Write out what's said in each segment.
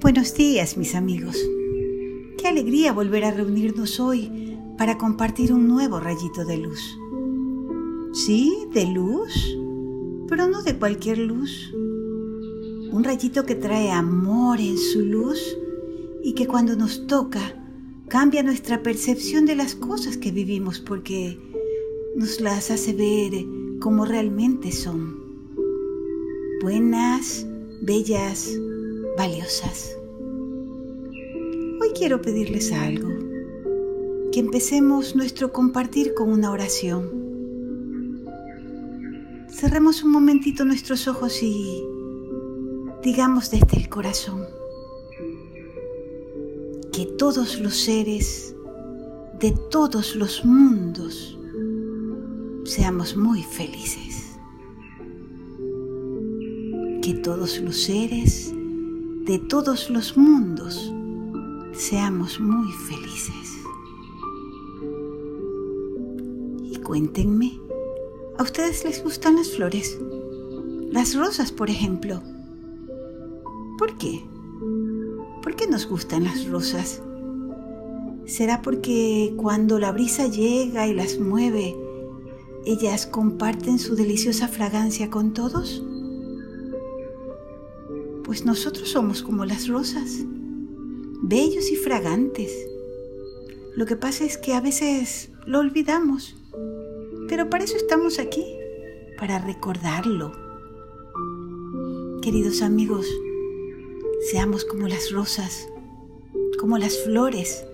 Buenos días, mis amigos. Qué alegría volver a reunirnos hoy para compartir un nuevo rayito de luz. Sí, de luz, pero no de cualquier luz. Un rayito que trae amor en su luz y que cuando nos toca cambia nuestra percepción de las cosas que vivimos porque nos las hace ver como realmente son. Buenas, bellas, valiosas. Hoy quiero pedirles algo, que empecemos nuestro compartir con una oración. Cerremos un momentito nuestros ojos y digamos desde el corazón que todos los seres de todos los mundos seamos muy felices que todos los seres de todos los mundos seamos muy felices. Y cuéntenme, ¿a ustedes les gustan las flores? Las rosas, por ejemplo. ¿Por qué? ¿Por qué nos gustan las rosas? ¿Será porque cuando la brisa llega y las mueve, ellas comparten su deliciosa fragancia con todos? Pues nosotros somos como las rosas, bellos y fragantes. Lo que pasa es que a veces lo olvidamos, pero para eso estamos aquí, para recordarlo. Queridos amigos, seamos como las rosas, como las flores,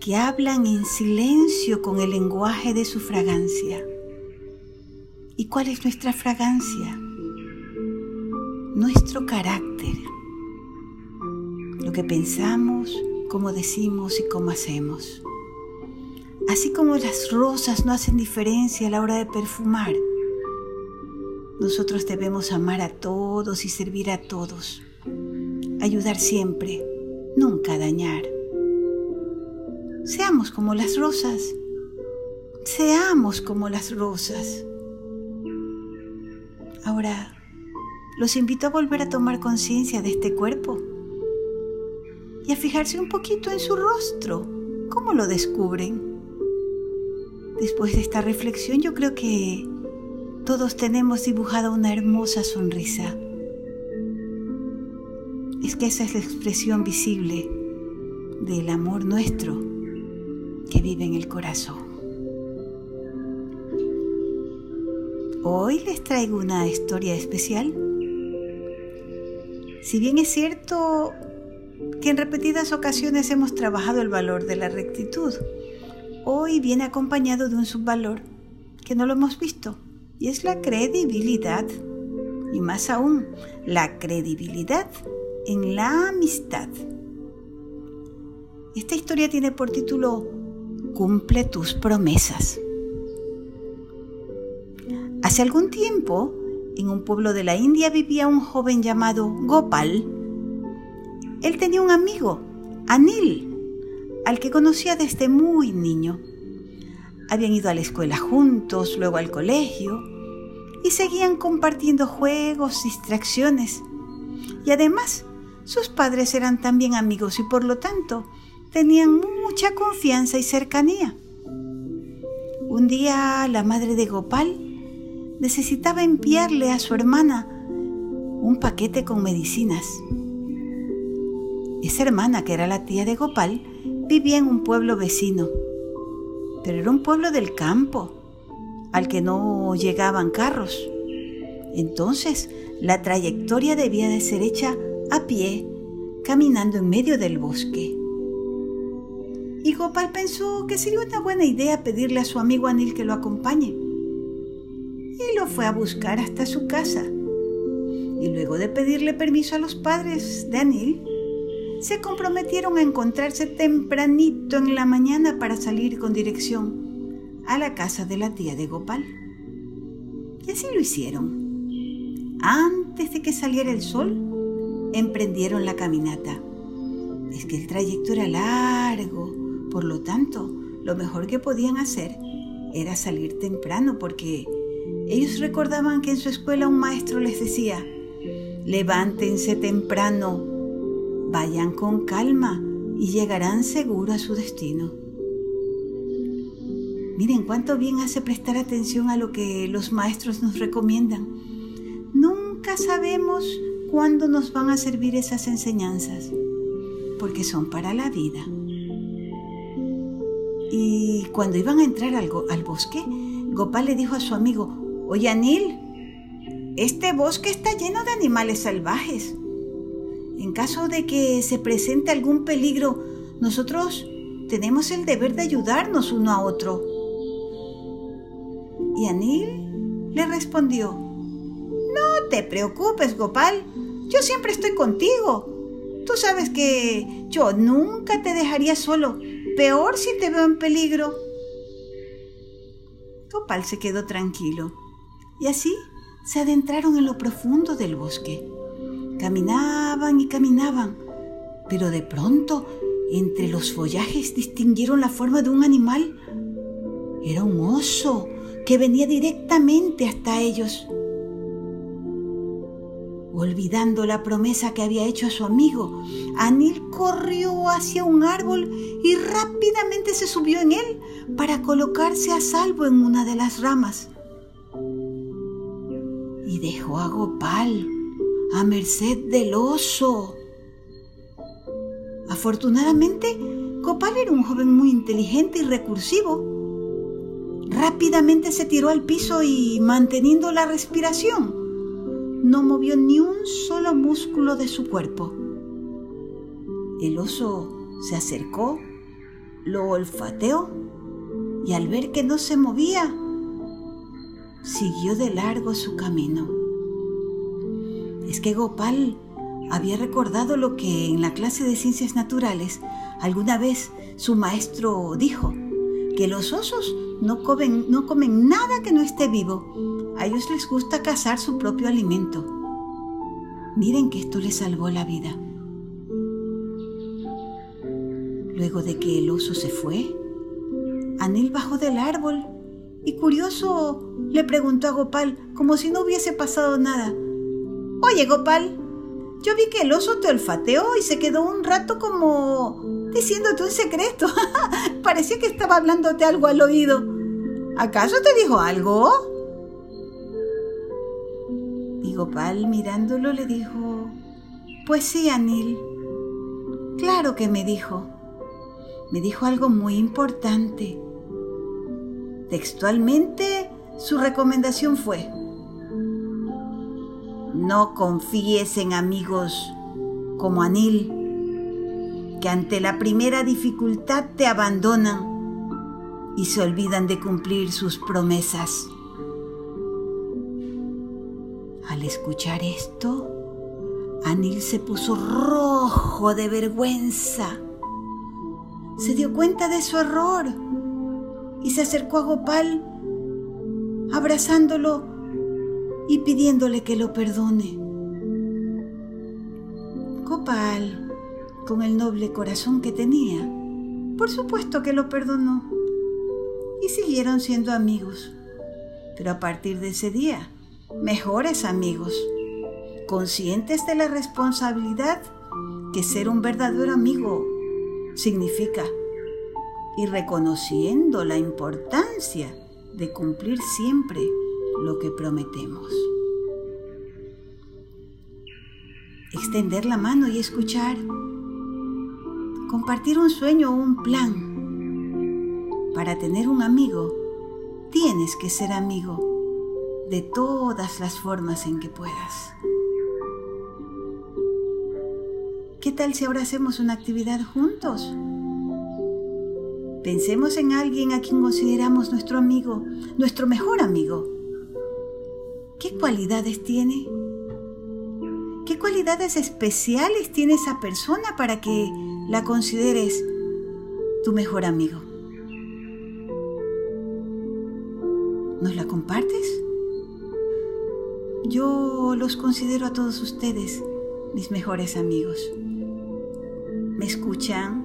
que hablan en silencio con el lenguaje de su fragancia. ¿Y cuál es nuestra fragancia? Nuestro carácter, lo que pensamos, cómo decimos y cómo hacemos. Así como las rosas no hacen diferencia a la hora de perfumar, nosotros debemos amar a todos y servir a todos, ayudar siempre, nunca dañar. Seamos como las rosas, seamos como las rosas. Ahora, los invito a volver a tomar conciencia de este cuerpo y a fijarse un poquito en su rostro. ¿Cómo lo descubren? Después de esta reflexión yo creo que todos tenemos dibujada una hermosa sonrisa. Es que esa es la expresión visible del amor nuestro que vive en el corazón. Hoy les traigo una historia especial si bien es cierto que en repetidas ocasiones hemos trabajado el valor de la rectitud, hoy viene acompañado de un subvalor que no lo hemos visto, y es la credibilidad. Y más aún, la credibilidad en la amistad. Esta historia tiene por título Cumple tus promesas. Hace algún tiempo, en un pueblo de la India vivía un joven llamado Gopal. Él tenía un amigo, Anil, al que conocía desde muy niño. Habían ido a la escuela juntos, luego al colegio, y seguían compartiendo juegos, distracciones. Y además, sus padres eran también amigos y por lo tanto tenían mucha confianza y cercanía. Un día la madre de Gopal necesitaba enviarle a su hermana un paquete con medicinas. Esa hermana, que era la tía de Gopal, vivía en un pueblo vecino, pero era un pueblo del campo, al que no llegaban carros. Entonces, la trayectoria debía de ser hecha a pie, caminando en medio del bosque. Y Gopal pensó que sería una buena idea pedirle a su amigo Anil que lo acompañe y lo fue a buscar hasta su casa. Y luego de pedirle permiso a los padres de Anil, se comprometieron a encontrarse tempranito en la mañana para salir con dirección a la casa de la tía de Gopal. Y así lo hicieron. Antes de que saliera el sol, emprendieron la caminata. Es que el trayecto era largo, por lo tanto, lo mejor que podían hacer era salir temprano porque ellos recordaban que en su escuela un maestro les decía, levántense temprano, Vayan con calma y llegarán seguro a su destino. Miren cuánto bien hace prestar atención a lo que los maestros nos recomiendan. Nunca sabemos cuándo nos van a servir esas enseñanzas, porque son para la vida. Y cuando iban a entrar al, al bosque, Gopal le dijo a su amigo, oye Anil, este bosque está lleno de animales salvajes. En caso de que se presente algún peligro, nosotros tenemos el deber de ayudarnos uno a otro. Y Anil le respondió, No te preocupes, Gopal, yo siempre estoy contigo. Tú sabes que yo nunca te dejaría solo, peor si te veo en peligro. Gopal se quedó tranquilo y así se adentraron en lo profundo del bosque. Caminaban y caminaban, pero de pronto entre los follajes distinguieron la forma de un animal. Era un oso que venía directamente hasta ellos. Olvidando la promesa que había hecho a su amigo, Anil corrió hacia un árbol y rápidamente se subió en él para colocarse a salvo en una de las ramas. Y dejó a Gopal a merced del oso. Afortunadamente, Gopal era un joven muy inteligente y recursivo Rápidamente se tiró al piso y, manteniendo la respiración, no movió ni un solo músculo de su cuerpo. El oso se acercó, lo olfateó y al ver que no se movía, siguió de largo su camino. Es que Gopal había recordado lo que en la clase de ciencias naturales alguna vez su maestro dijo, que los osos no comen, no comen nada que no esté vivo. A ellos les gusta cazar su propio alimento. Miren que esto les salvó la vida. Luego de que el oso se fue, Anil bajó del árbol y curioso le preguntó a Gopal como si no hubiese pasado nada. Oye, Gopal, yo vi que el oso te olfateó y se quedó un rato como diciéndote un secreto. Parecía que estaba hablándote algo al oído. ¿Acaso te dijo algo? Y Gopal mirándolo le dijo, Pues sí, Anil. Claro que me dijo. Me dijo algo muy importante. Textualmente, su recomendación fue, no confíes en amigos como Anil que ante la primera dificultad te abandonan y se olvidan de cumplir sus promesas. Al escuchar esto, Anil se puso rojo de vergüenza. Se dio cuenta de su error y se acercó a Gopal, abrazándolo y pidiéndole que lo perdone. Gopal con el noble corazón que tenía, por supuesto que lo perdonó. Y siguieron siendo amigos. Pero a partir de ese día, mejores amigos, conscientes de la responsabilidad que ser un verdadero amigo significa y reconociendo la importancia de cumplir siempre lo que prometemos. Extender la mano y escuchar compartir un sueño o un plan. Para tener un amigo, tienes que ser amigo de todas las formas en que puedas. ¿Qué tal si ahora hacemos una actividad juntos? Pensemos en alguien a quien consideramos nuestro amigo, nuestro mejor amigo. ¿Qué cualidades tiene? ¿Qué cualidades especiales tiene esa persona para que la consideres tu mejor amigo. ¿Nos la compartes? Yo los considero a todos ustedes mis mejores amigos. Me escuchan,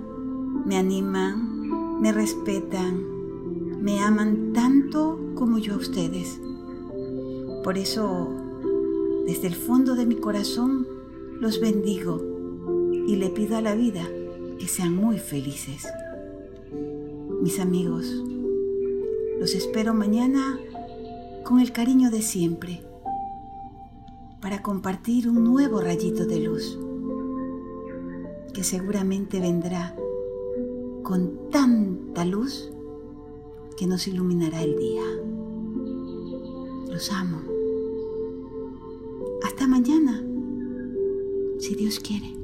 me animan, me respetan, me aman tanto como yo a ustedes. Por eso, desde el fondo de mi corazón, los bendigo y le pido a la vida que sean muy felices. Mis amigos, los espero mañana con el cariño de siempre para compartir un nuevo rayito de luz que seguramente vendrá con tanta luz que nos iluminará el día. Los amo. Hasta mañana, si Dios quiere.